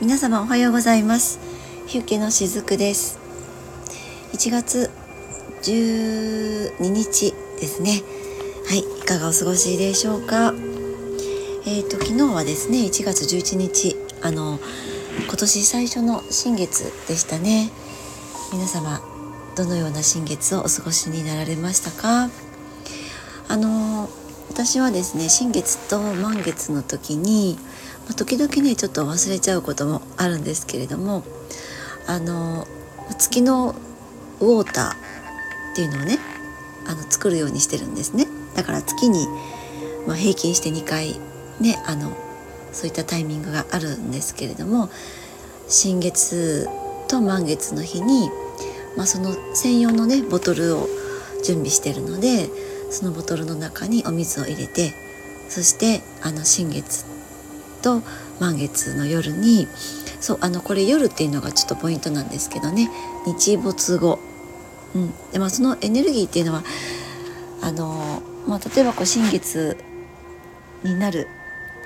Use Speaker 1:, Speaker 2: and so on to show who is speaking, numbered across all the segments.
Speaker 1: 皆様おはようございます。日受のしずくです。1月12日ですね。はいいかがお過ごしでしょうか。えっ、ー、と昨日はですね1月11日あの今年最初の新月でしたね。皆様どのような新月をお過ごしになられましたか？あの私はですね新月と満月の時にまあ、時々ねちょっと忘れちゃうこともあるんですけれどもあの月のウォーターっていうのをねあの作るようにしてるんですね。だから月に、まあ、平均して2回ねあのそういったタイミングがあるんですけれども新月と満月の日に、まあ、その専用のねボトルを準備してるのでそのボトルの中にお水を入れてそしてあの新月と満月の夜にそうあのこれ夜っていうのがちょっとポイントなんですけどね。日没後、うん。でまあ、そのエネルギーっていうのはあの、まあ、例えばこう新月になる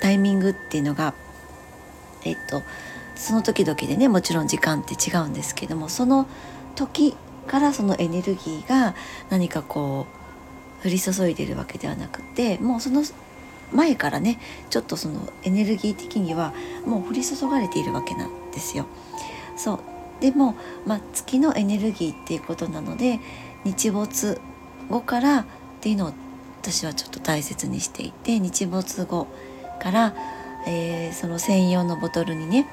Speaker 1: タイミングっていうのがえっとその時々でねもちろん時間って違うんですけどもその時からそのエネルギーが何かこう降り注いでるわけではなくてもうその前からねちょっとそのエネルギー的にはもう降り注がれているわけなんですよ。そうでも、まあ、月のエネルギーっていうことなので日没後からっていうのを私はちょっと大切にしていて日没後から、えー、その専用のボトルにね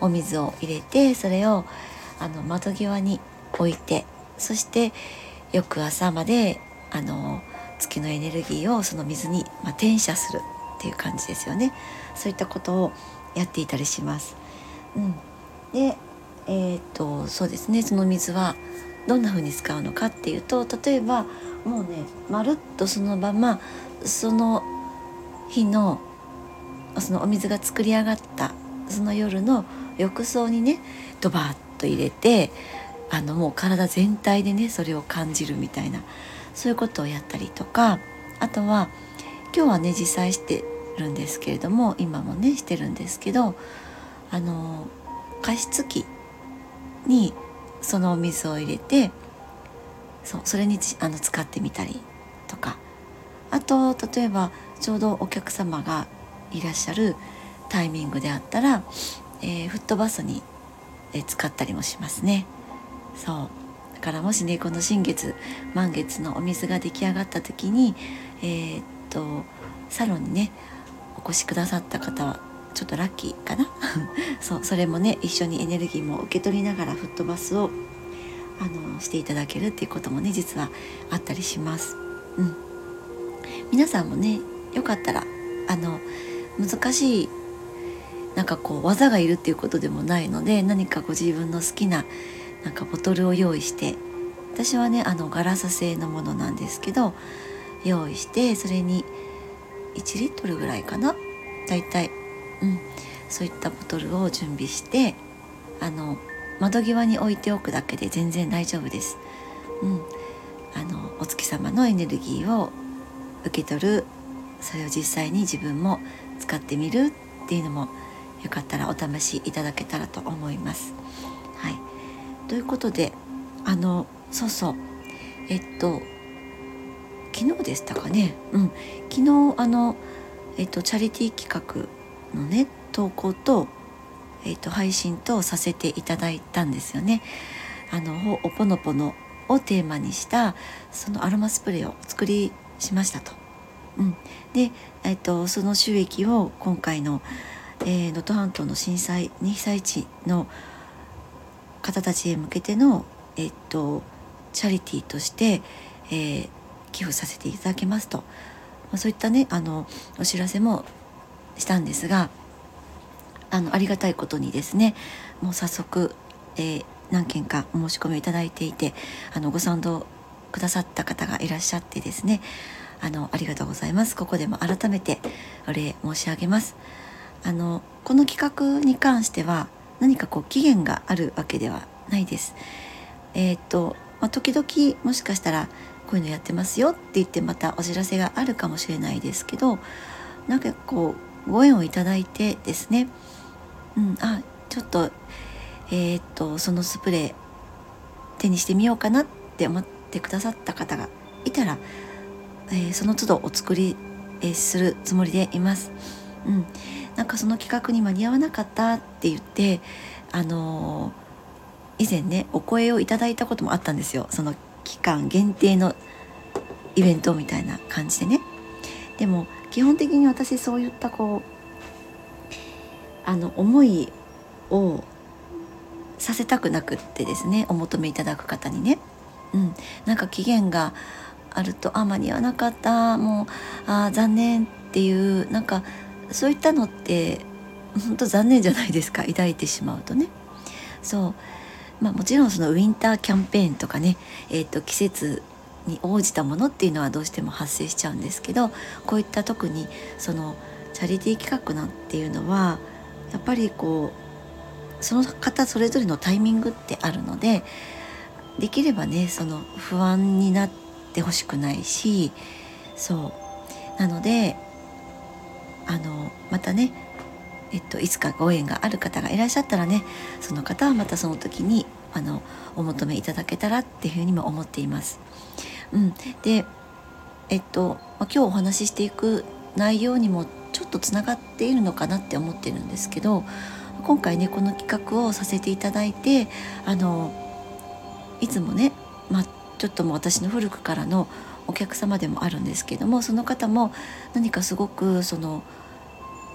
Speaker 1: お水を入れてそれをあの窓際に置いてそして翌朝まであの月のエネルギーをその水に、まあ、転写するっていう感じですよね。そういったことをやっていたりします。うん、でえー、っとそうですね。その水はどんな風に使うのかっていうと例えばもうねまるっとそのままその日のそのお水が作り上がったその夜の浴槽にねドバーッと入れてあのもう体全体でねそれを感じるみたいなそういうことをやったりとかあとは今日はね実際してるんですけれども今もねしてるんですけどあの加湿器にそのお水を入れてそうそれにあの使ってみたりとかあと例えばちょうどお客様がいらっしゃるタイミングであったら、えー、フットバスに、え使ったりもしますね。そうからもしねこの新月満月のお水が出来上がった時にえー、っとサロンにねお越しくださった方はちょっとラッキーかな？そうそれもね一緒にエネルギーも受け取りながらフットバスをあのしていただけるっていうこともね実はあったりします。うん、皆さんもねよかったらあの難しいなんかこう技がいるっていうことでもないので何かご自分の好きななんかボトルを用意して私はねあのガラス製のものなんですけど用意してそれに1リットルぐらいかな？だいたい、うん、そういったボトルを準備してあの窓際に置いておくだけで全然大丈夫です。うん、あのお月様のエネルギーを受け取るそれを実際に自分も使ってみるっていうのもよかったらお試しいただけたらと思います。ということであのそうそうえっと昨日でしたかねうん昨日あのえっとチャリティー企画のね投稿とえっと配信とさせていただいたんですよね。あのおぽのぽのをテーマにしたそのアロマスプレーをお作りしましたと。うん、で、えっと、その収益を今回の能登、えー、半島の震災に被災地の方たちへ向けての、えっと、チャリティーとして、えー、寄付させていただきますと、まあ、そういったねあのお知らせもしたんですがあのありがたいことにですねもう早速、えー、何件かお申し込みいただいていてあのご賛同くださった方がいらっしゃってですねあのありがとうございます。ここでも改めてお礼申し上げます。あのこの企画に関しては何かこう期限があるわけではないです。えっ、と、まあ、時々もしかしたらこういうのやってますよって言ってまたお知らせがあるかもしれないですけどなんかこうご縁をいただいてですね、うん、あちょっとえー、っとそのスプレー手にしてみようかなって思ってくださった方がいたら、えー、その都度お作り、えー、するつもりでいます。うん、なんかその企画に間に合わなかったって言ってあの、以前ねお声をいただいたこともあったんですよ。その期間限定のイベントみたいな感じでね。でも基本的に私そういったこうあの思いをさせたくなくってですねお求めいただく方にね、うん、なんか期限があるとあ間に合わなかったもうあ残念っていうなんかそういったのって本当残念じゃないですか。抱いてしまうとね。そう。まあ、もちろんそのウィンターキャンペーンとかね、えー、と季節に応じたものっていうのはどうしても発生しちゃうんですけどこういった特にそのチャリティー企画なんていうのはやっぱりこうその方それぞれのタイミングってあるのでできればねその不安になってほしくないしそう。なのであのまたねえっと、いつかご縁がある方がいらっしゃったらねその方はまたその時にあのお求めいただけたらっていうふうにも思っています。うん、でえっと、今日お話ししていく内容にもちょっとつながっているのかなって思ってるんですけど今回ねこの企画をさせていただいてあのいつもね、まあ、ちょっともう私の古くからのお客様でもあるんですけどもその方も何かすごくその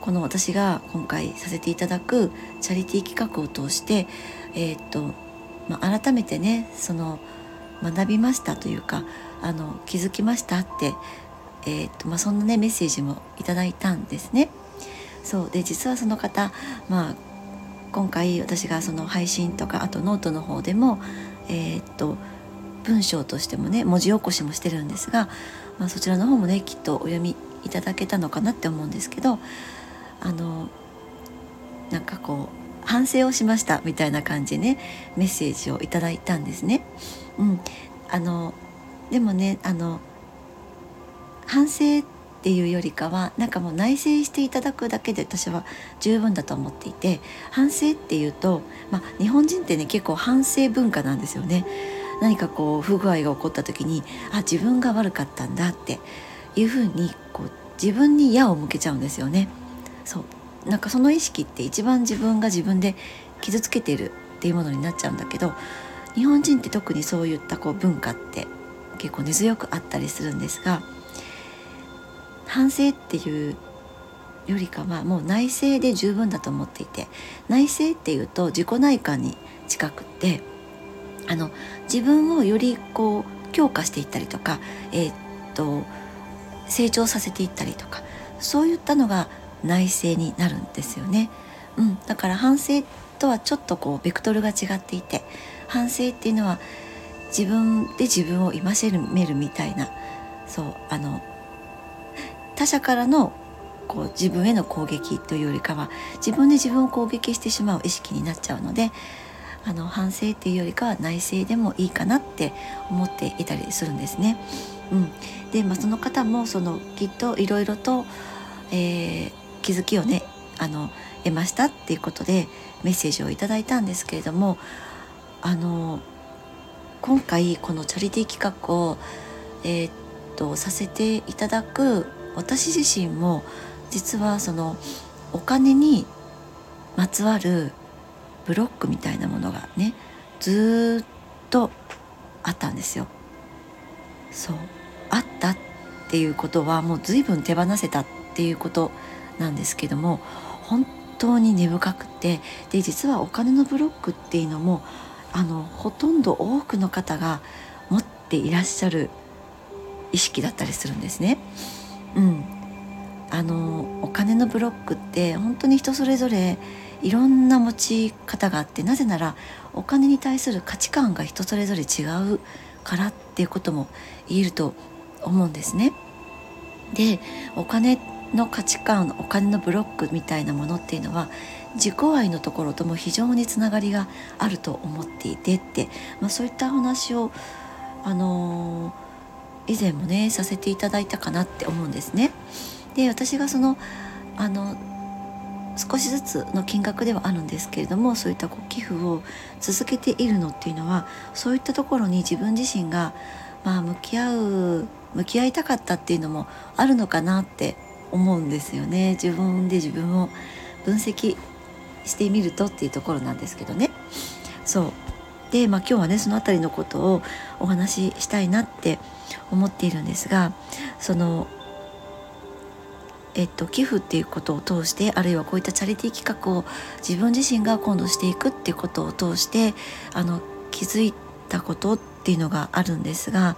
Speaker 1: この私が今回させていただくチャリティー企画を通してえー、っと、まあ、改めてねその学びましたというかあの気づきましたって、えー、っとまあ、そんなねメッセージもいただいたんですね。そうで実はその方、まあ、今回私がその配信とかあとノートの方でも、えー、っと文章としてもね文字起こしもしてるんですが、まあ、そちらの方もねきっとお読みいただけたのかなって思うんですけどあのなんかこう反省をしましたみたいな感じねメッセージをいただいたんですね。うん、あのでもねあの反省っていうよりかはなんかもう内省していただくだけで私は十分だと思っていて反省っていうと、まあ、日本人ってね結構反省文化なんですよね。何かこう不具合が起こった時にあ自分が悪かったんだっていうふうにこう自分に矢を向けちゃうんですよね。そう。なんかその意識って一番自分が自分で傷つけてるっていうものになっちゃうんだけど日本人って特にそういったこう文化って結構根強くあったりするんですが反省っていうよりかはもう内省で十分だと思っていて内省っていうと自己内観に近くってあの自分をよりこう強化していったりとか、えー、っと成長させていったりとかそういったのが内省になるんですよね。うん、だから反省とはちょっとこうベクトルが違っていて反省っていうのは自分で自分を戒めるみたいなそうあの他者からのこう自分への攻撃というよりかは自分で自分を攻撃してしまう意識になっちゃうのであの反省っていうよりかは内省でもいいかなって思っていたりするんですね。うん、で、まあ、その方もそのきっといろいろと、えー、気づきをねあの得ましたっていうことでメッセージをいただいたんですけれどもあの今回このチャリティー企画を、えー、っとさせていただく私自身も実はそのお金にまつわるブロックみたいなものがねずっとあったんですよ。そうあったっていうことはもう随分手放せたっていうことなんですけども本当に根深くてで実はお金のブロックっていうのもあのほとんど多くの方が持っていらっしゃる意識だったりするんですね。うん、あのお金のブロックって本当に人それぞれいろんな持ち方があってなぜならお金に対する価値観が人それぞれ違うからっていうことも言えると思うんですね。でお金の価値観お金のブロックみたいなものっていうのは自己愛のところとも非常につながりがあると思っていてって、まあ、そういった話を、あのー、以前もねさせていただいたかなって思うんですね。で私がそのあの少しずつの金額ではあるんですけれどもそういったこう寄付を続けているのっていうのはそういったところに自分自身が、まあ、向き合う向き合いたかったっていうのもあるのかなって思うんですよね。自分で自分を分析してみるとっていうところなんですけどね。そう。で、まあ、今日はねその辺りのことをお話ししたいなって思っているんですがそのえっと、寄付っていうことを通してあるいはこういったチャリティー企画を自分自身が今度していくっていうことを通してあの気づいたことっていうのがあるんですが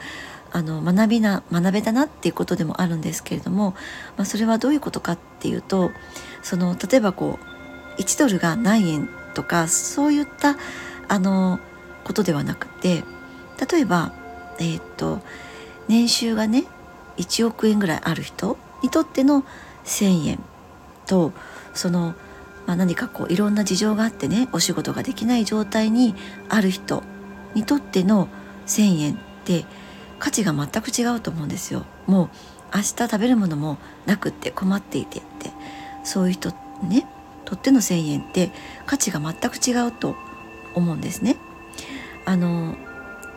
Speaker 1: あの学びな学べたなっていうことでもあるんですけれども、まあ、それはどういうことかっていうとその例えばこう1ドルが何円とかそういったあのことではなくて例えば、えー、っと年収がね1億円ぐらいある人にとっての1,000円とその、まあ、何かこういろんな事情があってねお仕事ができない状態にある人にとっての1,000円って価値が全く違うと思うんですよ。もう明日食べるものもなくって困っていてってそういう人ねとっての1,000円って価値が全く違うと思うんですね。あの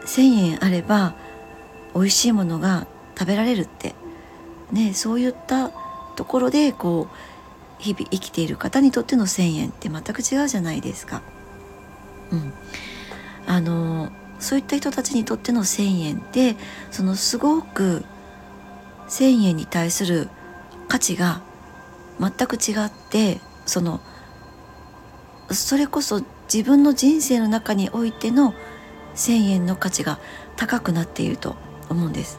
Speaker 1: 1,000円あれば美味しいものが食べられるってねそういったところでこう日々生きている方にとっての1,000円って全く違うじゃないですか。うん、あのそういった人たちにとっての1,000円ってそのすごく1,000円に対する価値が全く違ってそのそれこそ自分の人生の中においての1,000円の価値が高くなっていると思うんです。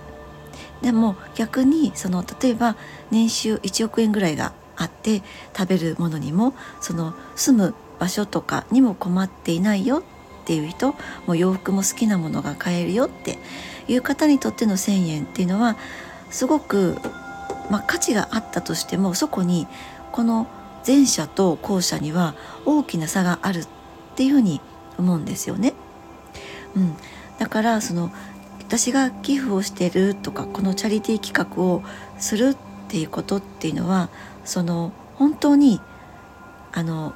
Speaker 1: でも逆にその例えば年収1億円ぐらいがあって食べるものにもその住む場所とかにも困っていないよっていう人もう洋服も好きなものが買えるよっていう方にとっての1,000円っていうのはすごく、まあ、価値があったとしてもそこにこの前者と後者には大きな差があるっていうふうに思うんですよね。うん、だからその私が寄付をしてるとかこのチャリティー企画をするっていうことっていうのはその本当にあの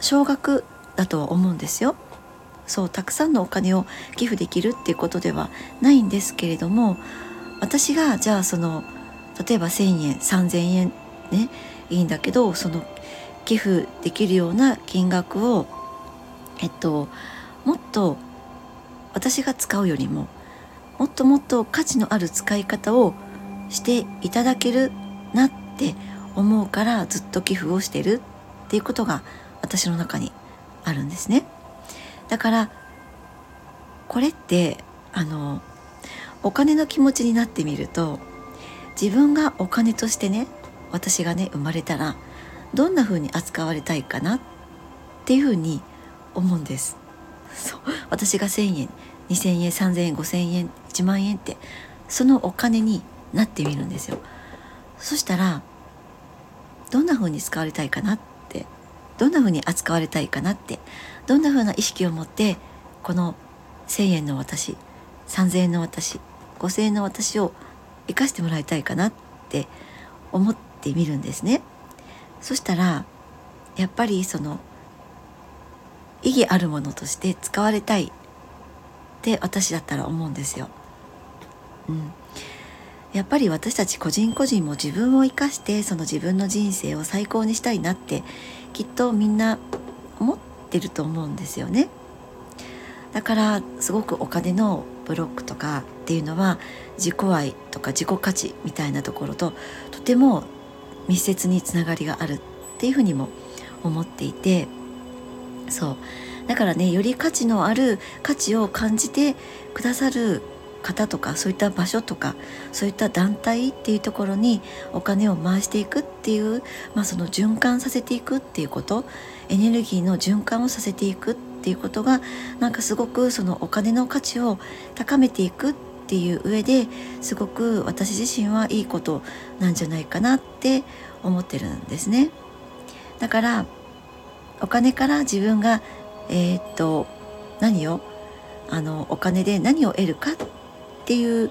Speaker 1: 少額だとは思うんですよ。そうたくさんのお金を寄付できるっていうことではないんですけれども私がじゃあその例えば1,000円3,000円ねいいんだけどその寄付できるような金額をえっともっと私が使うよりももっともっと価値のある使い方をしていただけるなって思うからずっと寄付をしてるっていうことが私の中にあるんですね。だからこれってあのお金の気持ちになってみると自分がお金としてね私がね生まれたらどんな風に扱われたいかなっていう風に思うんです。そう私が1,000円2,000円3,000円5,000円1万円ってそのお金になってみるんですよ。そしたらどんな風に使われたいかなってどんな風に扱われたいかなってどんな風な意識を持ってこの1,000円の私3,000円の私5,000円の私を生かしてもらいたいかなって思ってみるんですね。そしたらやっぱりその意義あるものとして使われたいって私だったら思うんですよ。うん、やっぱり私たち個人個人も自分を生かしてその自分の人生を最高にしたいなってきっとみんな思ってると思うんですよね。だからすごくお金のブロックとかっていうのは自己愛とか自己価値みたいなところととても密接につながりがあるっていうふうにも思っていてそうだからねより価値のある価値を感じてくださる方とかそういった場所とかそういった団体っていうところにお金を回していくっていう、まあ、その循環させていくっていうことエネルギーの循環をさせていくっていうことがなんかすごくそのお金の価値を高めていくっていう上ですごく私自身はいいことなんじゃないかなって思ってるんですね。だからお金から自分がえー、っと何をあのお金で何を得るかっっていう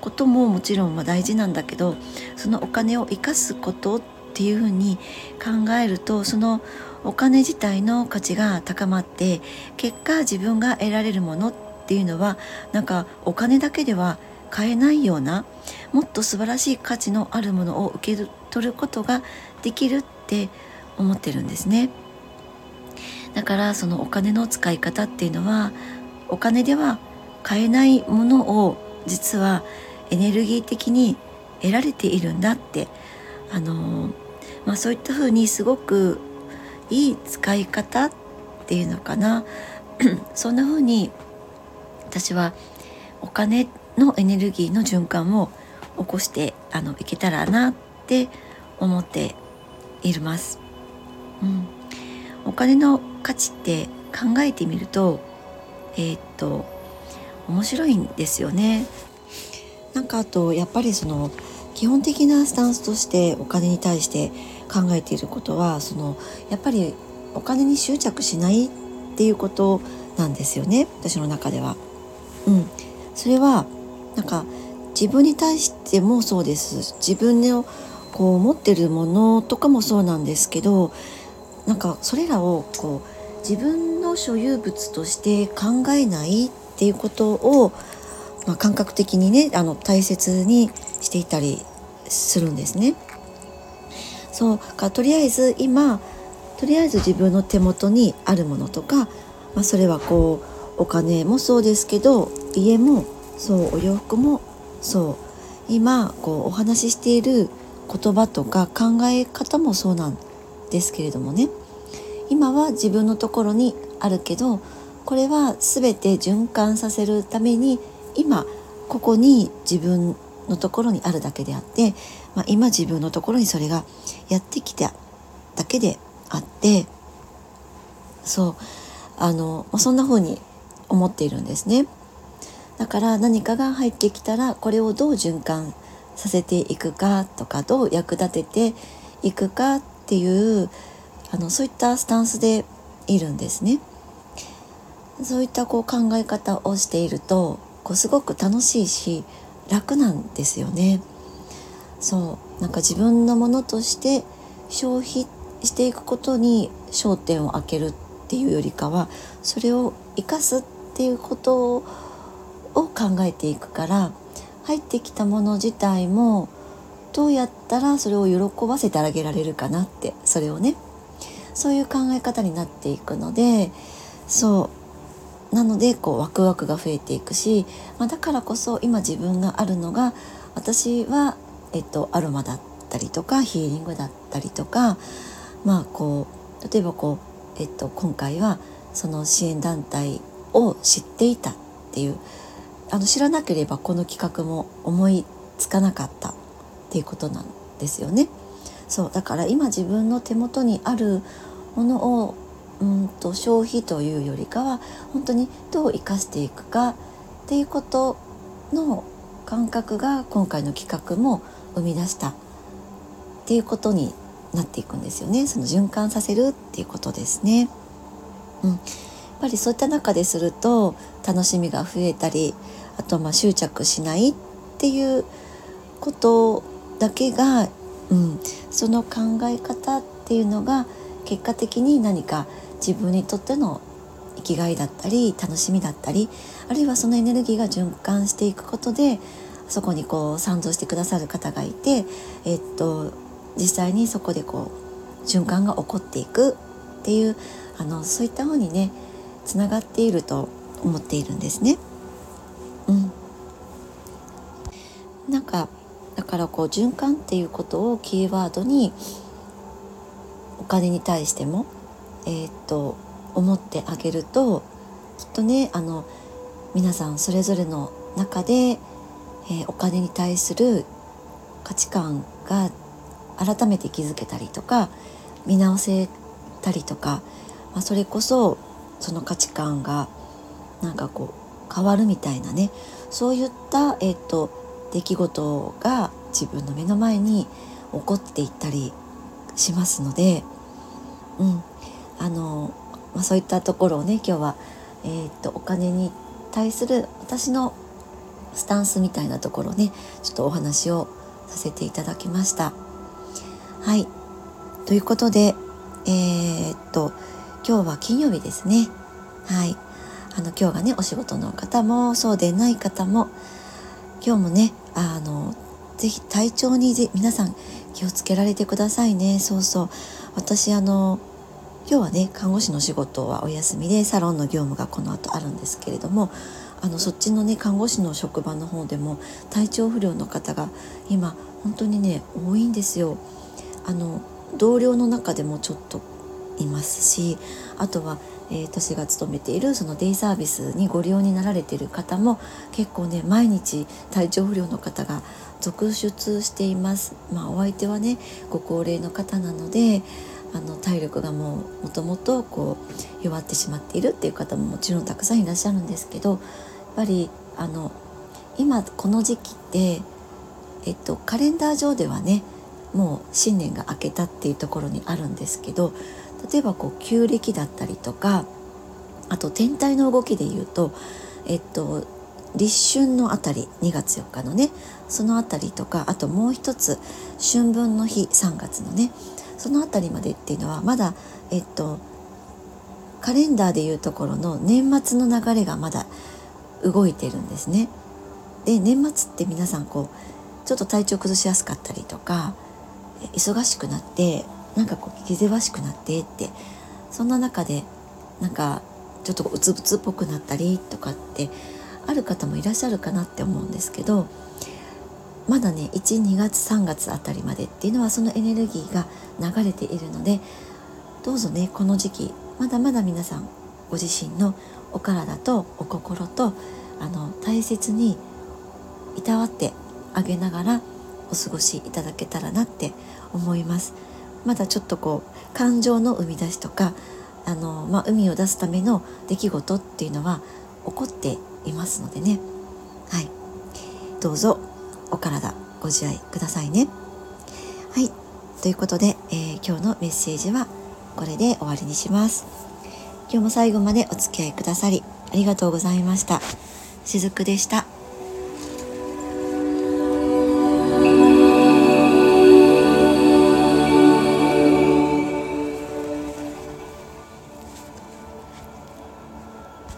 Speaker 1: ことももちろん大事なんだけどそのお金を生かすことっっていうふうに考えるとそのお金自体の価値が高まって結果自分が得られるものっていうのはなんかお金だけでは買えないようなもっと素晴らしい価値のあるものを受け取ることができるって思ってるんですね。だからそのお金の使い方っていうのはお金では買えないものを実はエネルギー的に得られているんだってあのまあ、そういったふうにすごくいい使い方っていうのかな そんなふうに私はお金のエネルギーの循環を起こしてあのいけたらなって思っています。うん、お金の価値って考えてみるとえー、っと面白いんですよね。なんかあとやっぱりその基本的なスタンスとしてお金に対して考えていることはそのやっぱりお金に執着しないっていうことなんですよね私の中では。うん、それはなんか自分に対してもそうです自分のこう持ってるものとかもそうなんですけどなんかそれらをこう自分の所有物として考えないっっていうことを、まあ、感覚的にねあの大切にしていたりするんですね。そうかとりあえず今とりあえず自分の手元にあるものとか、まあ、それはこうお金もそうですけど家もそうお洋服もそう今こうお話ししている言葉とか考え方もそうなんですけれどもね今は自分のところにあるけどこれは全て循環させるために今ここに自分のところにあるだけであって、まあ、今自分のところにそれがやってきただけであってそうあの、まあ、そんな風に思っているんですね。だから何かが入ってきたらこれをどう循環させていくかとかどう役立てていくかっていうあのそういったスタンスでいるんですね。そういったこう考え方をしているとこうすごく楽しいし楽なんですよね。そう。なんか自分のものとして消費していくことに焦点を当てるっていうよりかはそれを生かすっていうことを考えていくから入ってきたもの自体もどうやったらそれを喜ばせてあげられるかなってそれをね。そういう考え方になっていくのでそう。なのでこうワクワクが増えていくし、まあ、だからこそ今自分があるのが私は、えっと、アロマだったりとかヒーリングだったりとかまあこう例えばこう、えっと、今回はその支援団体を知っていたっていうあの知らなければこの企画も思いつかなかったっていうことなんですよね。そうだから今自分の手元にあるものをうんと消費というよりかは本当にどう生かしていくかっていうことの感覚が今回の企画も生み出したっていうことになっていくんですよね。その循環させるっていうことですね。うん、やっぱりそういった中ですると楽しみが増えたりあとまあ執着しないっていうことだけが、うん、その考え方っていうのが結果的に何か自分にとっての生きがいだったり楽しみだったりあるいはそのエネルギーが循環していくことでそこにこう賛同してくださる方がいて、えっと、実際にそこでこう循環が起こっていくっていうあのそういった方にねつながっていると思っているんですね。うん、なんかだからこう循環っていうことをキーワードにお金に対しても、えー、っと思ってあげるときっとねあの皆さんそれぞれの中で、えー、お金に対する価値観が改めて気づけたりとか見直せたりとか、まあ、それこそその価値観がなんかこう変わるみたいなねそういった、えーと、出来事が自分の目の前に起こっていったりしますので、うん。まあ、そういったところをね今日は、えーと、お金に対する私のスタンスみたいなところをねちょっとお話をさせていただきました。はい。ということでえー、っと今日は金曜日ですね。はい。あの今日がねお仕事の方もそうでない方も今日もねあのぜひ体調にぜ皆さん気をつけられてくださいね。そうそう。私あの今日はね看護師の仕事はお休みでサロンの業務がこの後あるんですけれどもあのそっちのね看護師の職場の方でも体調不良の方が今本当にね多いんですよ。あの同僚の中でもちょっといますしあとは、えー、私が勤めているそのデイサービスにご利用になられている方も結構ね毎日体調不良の方が続出しています。まあ、お相手はねご高齢の方なのであの体力がもうもともとこう弱ってしまっているっていう方ももちろんたくさんいらっしゃるんですけどやっぱりあの今この時期って、えっと、カレンダー上ではねもう新年が明けたっていうところにあるんですけど例えばこう旧暦だったりとかあと天体の動きで言うと、えっと、立春のあたり2月4日のねそのあたりとかあともう一つ春分の日3月のねそのあたりまでっていうのはまだえっとカレンダーでいうところの年末の流れがまだ動いてるんですね。で年末って皆さんこうちょっと体調崩しやすかったりとか忙しくなってなんかこう気ぜわしくなってってそんな中でなんかちょっとうつぶつっぽくなったりとかってある方もいらっしゃるかなって思うんですけどまだね12月3月あたりまでっていうのはそのエネルギーが流れているのでどうぞねこの時期まだまだ皆さんご自身のお体とお心とあの大切にいたわってあげながらお過ごしいただけたらなって思います。まだちょっとこう感情の生み出しとかあの、まあ、海を出すための出来事っていうのは起こっていますのでね。はい。どうぞお体ご自愛くださいね。はい。ということで、えー、今日のメッセージはこれで終わりにします。今日も最後までお付き合いくださりありがとうございました。しずくでした。